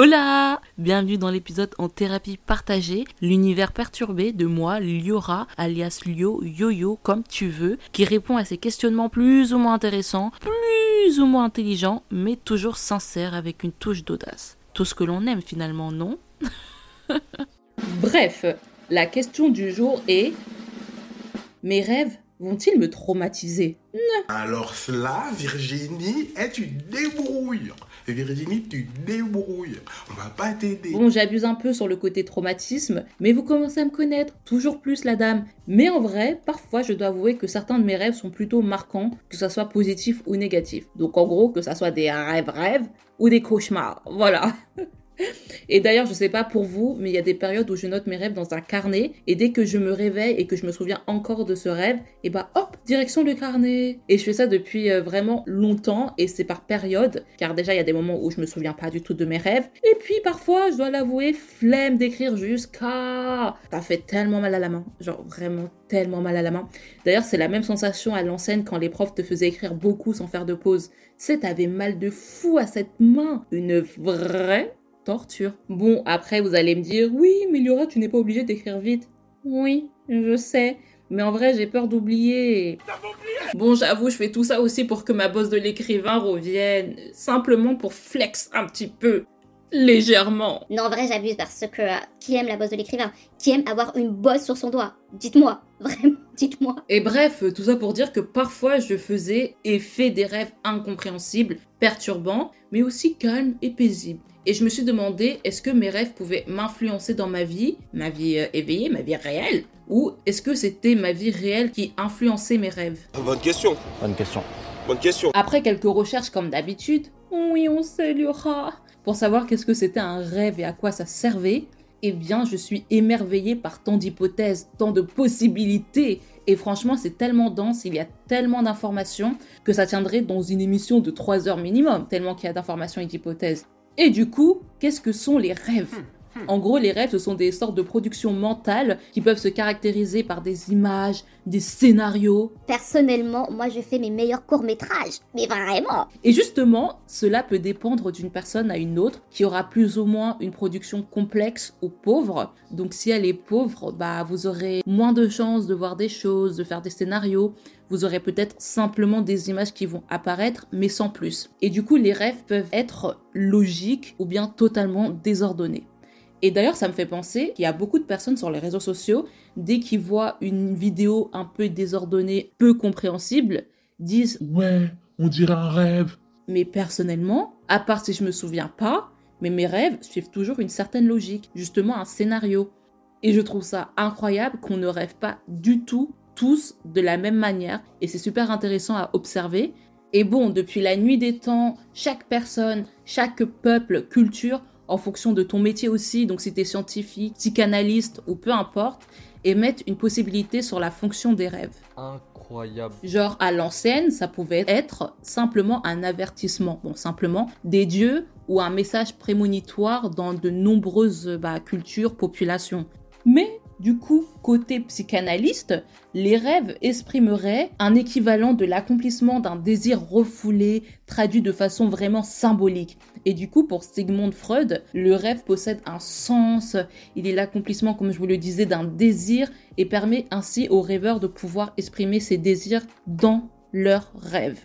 Hola Bienvenue dans l'épisode en thérapie partagée, l'univers perturbé de moi, Liora, alias Lio, Yo-Yo, comme tu veux, qui répond à ces questionnements plus ou moins intéressants, plus ou moins intelligents, mais toujours sincères avec une touche d'audace. Tout ce que l'on aime finalement, non? Bref, la question du jour est Mes rêves vont-ils me traumatiser? Alors cela, Virginie, est une débrouille. Virginie, tu débrouilles. On va pas t'aider. Bon, j'abuse un peu sur le côté traumatisme, mais vous commencez à me connaître, toujours plus la dame. Mais en vrai, parfois, je dois avouer que certains de mes rêves sont plutôt marquants, que ce soit positif ou négatif. Donc en gros, que ce soit des rêves-rêves ou des cauchemars. Voilà. Et d'ailleurs, je sais pas pour vous, mais il y a des périodes où je note mes rêves dans un carnet et dès que je me réveille et que je me souviens encore de ce rêve, et bah hop, direction le carnet. Et je fais ça depuis euh, vraiment longtemps et c'est par période, car déjà il y a des moments où je me souviens pas du tout de mes rêves. Et puis parfois, je dois l'avouer, flemme d'écrire jusqu'à. Ça fait tellement mal à la main, genre vraiment tellement mal à la main. D'ailleurs, c'est la même sensation à l'enseigne quand les profs te faisaient écrire beaucoup sans faire de pause. C'est t'avais mal de fou à cette main, une vraie Bon, après, vous allez me dire, oui, mais Liora, tu n'es pas obligée d'écrire vite. Oui, je sais. Mais en vrai, j'ai peur d'oublier. Bon, j'avoue, je fais tout ça aussi pour que ma bosse de l'écrivain revienne. Simplement pour flex un petit peu. Légèrement. Non, en vrai, j'abuse parce que euh, qui aime la bosse de l'écrivain? Qui aime avoir une bosse sur son doigt? Dites-moi, vraiment, dites-moi. Et bref, tout ça pour dire que parfois je faisais et fais des rêves incompréhensibles, perturbants, mais aussi calmes et paisibles. Et je me suis demandé, est-ce que mes rêves pouvaient m'influencer dans ma vie, ma vie euh, éveillée, ma vie réelle? Ou est-ce que c'était ma vie réelle qui influençait mes rêves? Bonne question. Bonne question. Bonne question. Après quelques recherches comme d'habitude, oui, on sait, pour savoir qu'est-ce que c'était un rêve et à quoi ça servait, eh bien, je suis émerveillée par tant d'hypothèses, tant de possibilités. Et franchement, c'est tellement dense, il y a tellement d'informations que ça tiendrait dans une émission de 3 heures minimum, tellement qu'il y a d'informations et d'hypothèses. Et du coup, qu'est-ce que sont les rêves? En gros, les rêves, ce sont des sortes de productions mentales qui peuvent se caractériser par des images, des scénarios. Personnellement, moi je fais mes meilleurs courts-métrages. Mais vraiment Et justement, cela peut dépendre d'une personne à une autre qui aura plus ou moins une production complexe ou pauvre. Donc si elle est pauvre, bah vous aurez moins de chances de voir des choses, de faire des scénarios. Vous aurez peut-être simplement des images qui vont apparaître, mais sans plus. Et du coup, les rêves peuvent être logiques ou bien totalement désordonnés. Et d'ailleurs, ça me fait penser qu'il y a beaucoup de personnes sur les réseaux sociaux, dès qu'ils voient une vidéo un peu désordonnée, peu compréhensible, disent Ouais, on dirait un rêve. Mais personnellement, à part si je me souviens pas, mais mes rêves suivent toujours une certaine logique, justement un scénario. Et je trouve ça incroyable qu'on ne rêve pas du tout tous de la même manière, et c'est super intéressant à observer. Et bon, depuis la nuit des temps, chaque personne, chaque peuple, culture en fonction de ton métier aussi, donc si tu es scientifique, psychanalyste ou peu importe, émettent une possibilité sur la fonction des rêves. Incroyable. Genre à l'ancienne, ça pouvait être simplement un avertissement, bon simplement des dieux ou un message prémonitoire dans de nombreuses bah, cultures, populations. Mais du coup, côté psychanalyste, les rêves exprimeraient un équivalent de l'accomplissement d'un désir refoulé, traduit de façon vraiment symbolique. Et du coup, pour Sigmund Freud, le rêve possède un sens, il est l'accomplissement, comme je vous le disais, d'un désir et permet ainsi aux rêveurs de pouvoir exprimer ces désirs dans leurs rêves.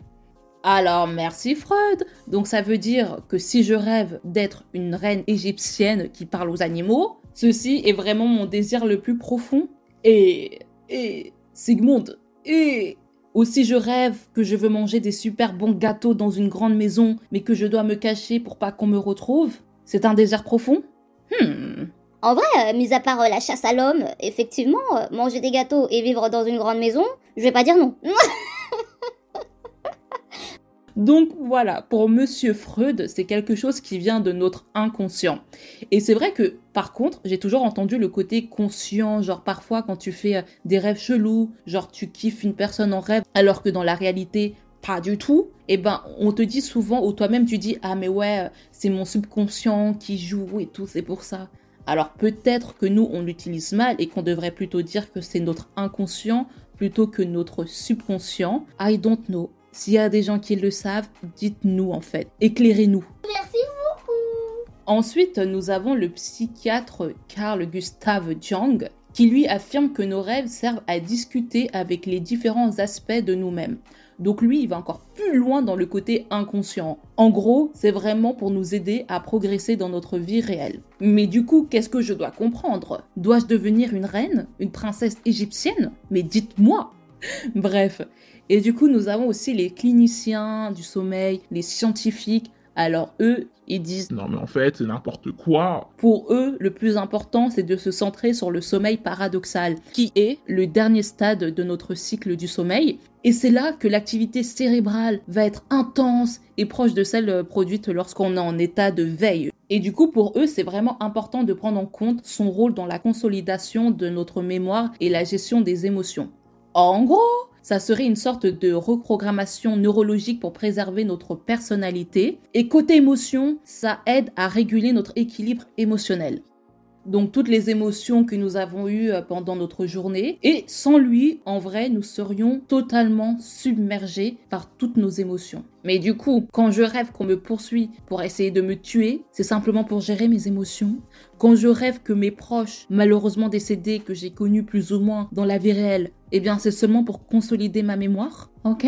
Alors merci Freud. Donc ça veut dire que si je rêve d'être une reine égyptienne qui parle aux animaux, Ceci est vraiment mon désir le plus profond. Et. Et. Sigmund. Et. Aussi je rêve que je veux manger des super bons gâteaux dans une grande maison, mais que je dois me cacher pour pas qu'on me retrouve. C'est un désir profond? Hmm. En vrai, euh, mis à part euh, la chasse à l'homme, effectivement, euh, manger des gâteaux et vivre dans une grande maison, je vais pas dire non. Donc voilà, pour Monsieur Freud, c'est quelque chose qui vient de notre inconscient. Et c'est vrai que, par contre, j'ai toujours entendu le côté conscient, genre parfois quand tu fais euh, des rêves chelous, genre tu kiffes une personne en rêve, alors que dans la réalité, pas du tout, et eh ben on te dit souvent, ou toi-même tu dis, ah mais ouais, c'est mon subconscient qui joue et tout, c'est pour ça. Alors peut-être que nous, on l'utilise mal et qu'on devrait plutôt dire que c'est notre inconscient plutôt que notre subconscient. I don't know. S'il y a des gens qui le savent, dites-nous en fait. Éclairez-nous. Merci beaucoup. Ensuite, nous avons le psychiatre Carl Gustav Jung qui lui affirme que nos rêves servent à discuter avec les différents aspects de nous-mêmes. Donc lui, il va encore plus loin dans le côté inconscient. En gros, c'est vraiment pour nous aider à progresser dans notre vie réelle. Mais du coup, qu'est-ce que je dois comprendre? Dois-je devenir une reine? Une princesse égyptienne? Mais dites-moi Bref. Et du coup, nous avons aussi les cliniciens du sommeil, les scientifiques. Alors eux, ils disent Non mais en fait, c'est n'importe quoi. Pour eux, le plus important, c'est de se centrer sur le sommeil paradoxal, qui est le dernier stade de notre cycle du sommeil. Et c'est là que l'activité cérébrale va être intense et proche de celle produite lorsqu'on est en état de veille. Et du coup, pour eux, c'est vraiment important de prendre en compte son rôle dans la consolidation de notre mémoire et la gestion des émotions. En gros, ça serait une sorte de reprogrammation neurologique pour préserver notre personnalité. Et côté émotion, ça aide à réguler notre équilibre émotionnel. Donc toutes les émotions que nous avons eues euh, pendant notre journée. Et sans lui, en vrai, nous serions totalement submergés par toutes nos émotions. Mais du coup, quand je rêve qu'on me poursuit pour essayer de me tuer, c'est simplement pour gérer mes émotions. Quand je rêve que mes proches, malheureusement décédés, que j'ai connus plus ou moins dans la vie réelle, eh bien c'est seulement pour consolider ma mémoire. Ok.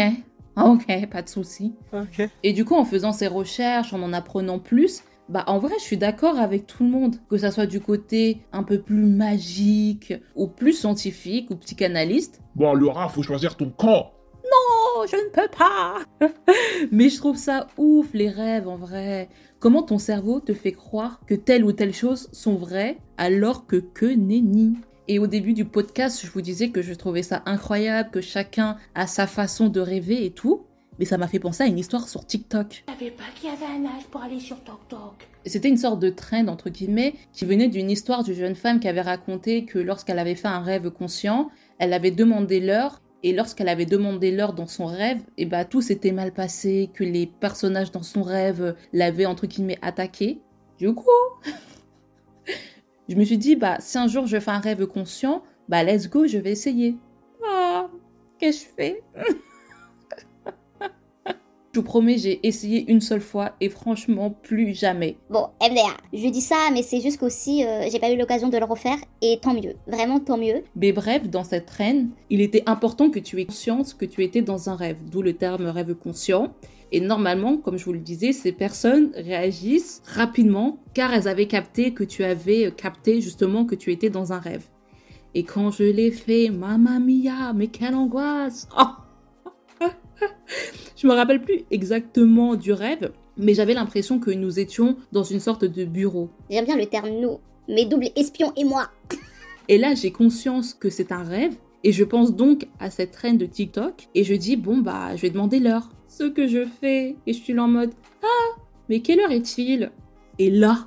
Ok, pas de souci. Ok. Et du coup, en faisant ces recherches, en en apprenant plus, bah en vrai, je suis d'accord avec tout le monde, que ça soit du côté un peu plus magique ou plus scientifique ou psychanalyste. Bon, Laura, faut choisir ton camp. Oh, je ne peux pas. Mais je trouve ça ouf les rêves en vrai. Comment ton cerveau te fait croire que telle ou telle chose sont vraies alors que que nenni. Et au début du podcast, je vous disais que je trouvais ça incroyable, que chacun a sa façon de rêver et tout. Mais ça m'a fait penser à une histoire sur TikTok. Je savais pas qu'il y avait un âge pour aller sur TokTok. C'était une sorte de trend, entre guillemets, qui venait d'une histoire d'une jeune femme qui avait raconté que lorsqu'elle avait fait un rêve conscient, elle avait demandé l'heure, et lorsqu'elle avait demandé l'heure dans son rêve, et bah tout s'était mal passé, que les personnages dans son rêve l'avaient, entre guillemets, attaqué. Du coup, je me suis dit, bah si un jour je fais un rêve conscient, bah let's go, je vais essayer. Ah, qu'est-ce que je fais? Je vous promets, j'ai essayé une seule fois et franchement plus jamais. Bon, MDR, je dis ça, mais c'est juste qu'aussi, euh, j'ai pas eu l'occasion de le refaire, et tant mieux. Vraiment, tant mieux. Mais bref, dans cette reine, il était important que tu aies conscience que tu étais dans un rêve, d'où le terme rêve conscient. Et normalement, comme je vous le disais, ces personnes réagissent rapidement car elles avaient capté que tu avais capté justement que tu étais dans un rêve. Et quand je l'ai fait, mamma mia, mais quelle angoisse Oh Je me rappelle plus exactement du rêve, mais j'avais l'impression que nous étions dans une sorte de bureau. J'aime bien le terme nous, mes doubles espions et moi. Et là, j'ai conscience que c'est un rêve. Et je pense donc à cette reine de TikTok. Et je dis, bon, bah, je vais demander l'heure. Ce que je fais. Et je suis là en mode, ah, mais quelle heure est-il? Et là,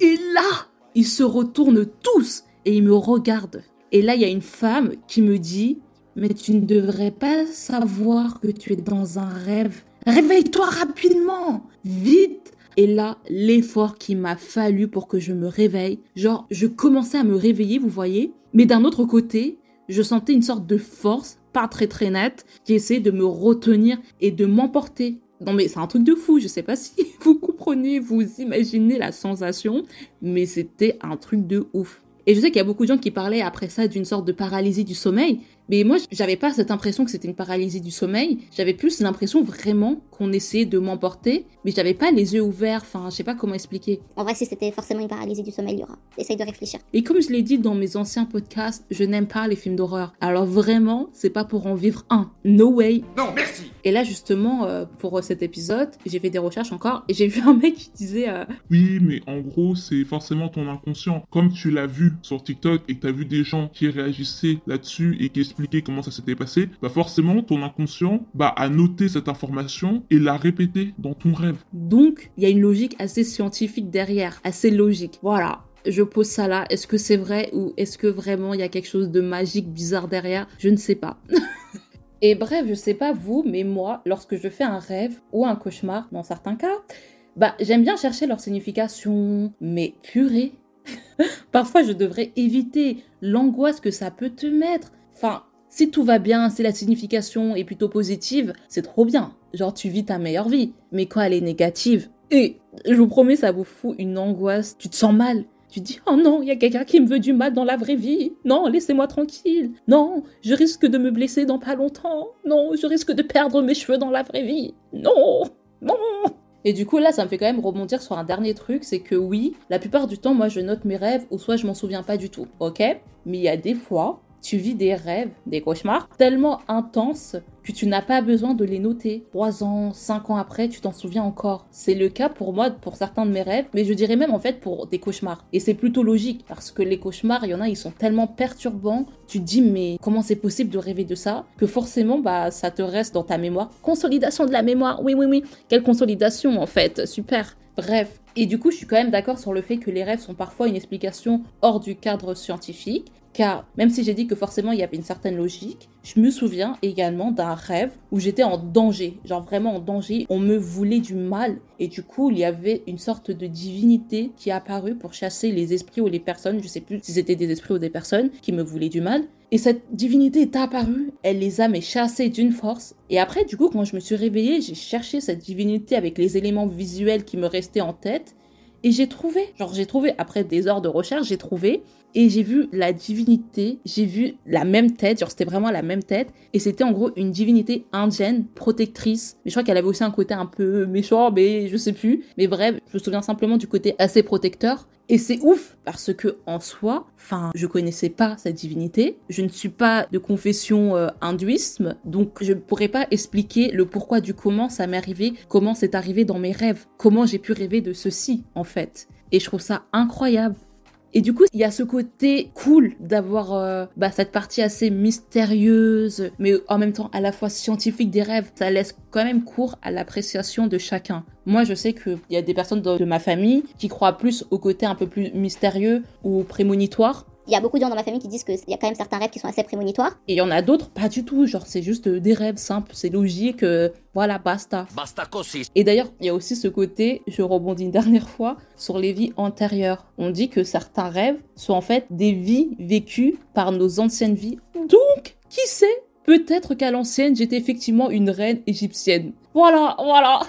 et là, ils se retournent tous et ils me regardent. Et là, il y a une femme qui me dit, mais tu ne devrais pas savoir que tu es dans un rêve. Réveille-toi rapidement, vite. Et là, l'effort qu'il m'a fallu pour que je me réveille, genre, je commençais à me réveiller, vous voyez, mais d'un autre côté, je sentais une sorte de force, pas très très nette, qui essayait de me retenir et de m'emporter. Non mais c'est un truc de fou, je sais pas si vous comprenez, vous imaginez la sensation, mais c'était un truc de ouf. Et je sais qu'il y a beaucoup de gens qui parlaient après ça d'une sorte de paralysie du sommeil, mais moi j'avais pas cette impression que c'était une paralysie du sommeil, j'avais plus l'impression vraiment qu'on essayait de m'emporter, mais j'avais pas les yeux ouverts, enfin je sais pas comment expliquer. En vrai, si c'était forcément une paralysie du sommeil, Laura. Essaye de réfléchir. Et comme je l'ai dit dans mes anciens podcasts, je n'aime pas les films d'horreur. Alors vraiment, c'est pas pour en vivre un. No way. Non, merci Et là justement, euh, pour cet épisode, j'ai fait des recherches encore et j'ai vu un mec qui disait euh, Oui, mais en gros, c'est forcément ton inconscient. Comme tu l'as vu sur TikTok et que tu as vu des gens qui réagissaient là-dessus et qui expliquaient comment ça s'était passé, bah forcément, ton inconscient bah, a noté cette information et l'a répétée dans ton rêve. Donc, il y a une logique assez scientifique derrière, assez logique. Voilà. Je pose ça là. Est-ce que c'est vrai ou est-ce que vraiment il y a quelque chose de magique, bizarre derrière? Je ne sais pas. Et bref, je sais pas vous, mais moi, lorsque je fais un rêve ou un cauchemar, dans certains cas, bah j'aime bien chercher leur signification. Mais purée. Parfois, je devrais éviter l'angoisse que ça peut te mettre. Enfin, si tout va bien, si la signification est plutôt positive, c'est trop bien. Genre, tu vis ta meilleure vie. Mais quand elle est négative, Et je vous promets, ça vous fout une angoisse. Tu te sens mal. Tu dis, oh non, il y a quelqu'un qui me veut du mal dans la vraie vie. Non, laissez-moi tranquille. Non, je risque de me blesser dans pas longtemps. Non, je risque de perdre mes cheveux dans la vraie vie. Non, non. Et du coup, là, ça me fait quand même rebondir sur un dernier truc, c'est que oui, la plupart du temps, moi, je note mes rêves ou soit je m'en souviens pas du tout, ok? Mais il y a des fois tu vis des rêves, des cauchemars tellement intenses que tu n'as pas besoin de les noter. Trois ans, cinq ans après, tu t'en souviens encore. C'est le cas pour moi, pour certains de mes rêves, mais je dirais même en fait pour des cauchemars. Et c'est plutôt logique parce que les cauchemars, il y en a, ils sont tellement perturbants. Tu te dis, mais comment c'est possible de rêver de ça? Que forcément, bah, ça te reste dans ta mémoire. Consolidation de la mémoire. Oui, oui, oui. Quelle consolidation en fait. Super. Bref, et du coup, je suis quand même d'accord sur le fait que les rêves sont parfois une explication hors du cadre scientifique, car même si j'ai dit que forcément il y avait une certaine logique, je me souviens également d'un rêve où j'étais en danger, genre vraiment en danger, on me voulait du mal. Et du coup il y avait une sorte de divinité qui est apparue pour chasser les esprits ou les personnes, je sais plus si c'était des esprits ou des personnes qui me voulaient du mal. Et cette divinité est apparue, elle les a mais chassés d'une force. Et après, du coup, quand je me suis réveillée, j'ai cherché cette divinité avec les éléments visuels qui me restaient en tête. Et j'ai trouvé, genre j'ai trouvé, après des heures de recherche, j'ai trouvé, et j'ai vu la divinité, j'ai vu la même tête, genre c'était vraiment la même tête, et c'était en gros une divinité indienne, protectrice, mais je crois qu'elle avait aussi un côté un peu méchant, mais je sais plus, mais bref, je me souviens simplement du côté assez protecteur, et c'est ouf parce que en soi, enfin, je connaissais pas cette divinité, je ne suis pas de confession euh, hindouisme, donc je ne pourrais pas expliquer le pourquoi du comment ça m'est arrivé, comment c'est arrivé dans mes rêves, comment j'ai pu rêver de ceci en fait. Et je trouve ça incroyable. Et du coup, il y a ce côté cool d'avoir euh, bah, cette partie assez mystérieuse, mais en même temps à la fois scientifique des rêves. Ça laisse quand même court à l'appréciation de chacun. Moi, je sais qu'il y a des personnes de ma famille qui croient plus au côté un peu plus mystérieux ou prémonitoire. Il y a beaucoup de gens dans ma famille qui disent qu'il y a quand même certains rêves qui sont assez prémonitoires. Et il y en a d'autres, pas du tout. Genre, c'est juste des rêves simples, c'est logique, euh, voilà, basta. Basta così. Et d'ailleurs, il y a aussi ce côté, je rebondis une dernière fois, sur les vies antérieures. On dit que certains rêves sont en fait des vies vécues par nos anciennes vies. Donc, qui sait? Peut-être qu'à l'ancienne, j'étais effectivement une reine égyptienne. Voilà, voilà.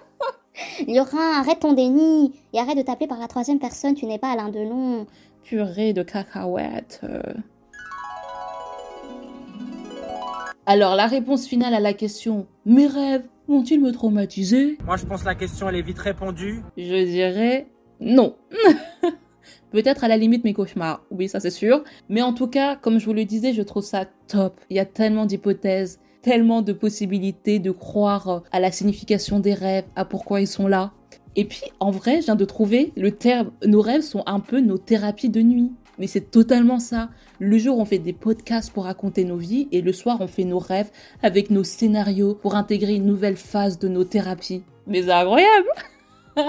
Laura, arrête ton déni et arrête de t'appeler par la troisième personne, tu n'es pas Alain Delon. Purée de cacahuètes. euh. Alors, la réponse finale à la question Mes rêves vont-ils me traumatiser? Moi, je pense que la question, elle est vite répondue. Je dirais non. Peut-être à la limite mes cauchemars, oui, ça c'est sûr. Mais en tout cas, comme je vous le disais, je trouve ça top. Il y a tellement d'hypothèses, tellement de possibilités de croire à la signification des rêves, à pourquoi ils sont là. Et puis, en vrai, je viens de trouver le terme. Nos rêves sont un peu nos thérapies de nuit. Mais c'est totalement ça. Le jour, on fait des podcasts pour raconter nos vies et le soir, on fait nos rêves avec nos scénarios pour intégrer une nouvelle phase de nos thérapies. Mais c'est incroyable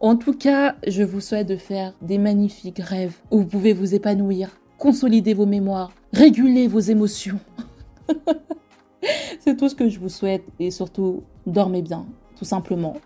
En tout cas, je vous souhaite de faire des magnifiques rêves où vous pouvez vous épanouir, consolider vos mémoires, réguler vos émotions. C'est tout ce que je vous souhaite et surtout, dormez bien, tout simplement.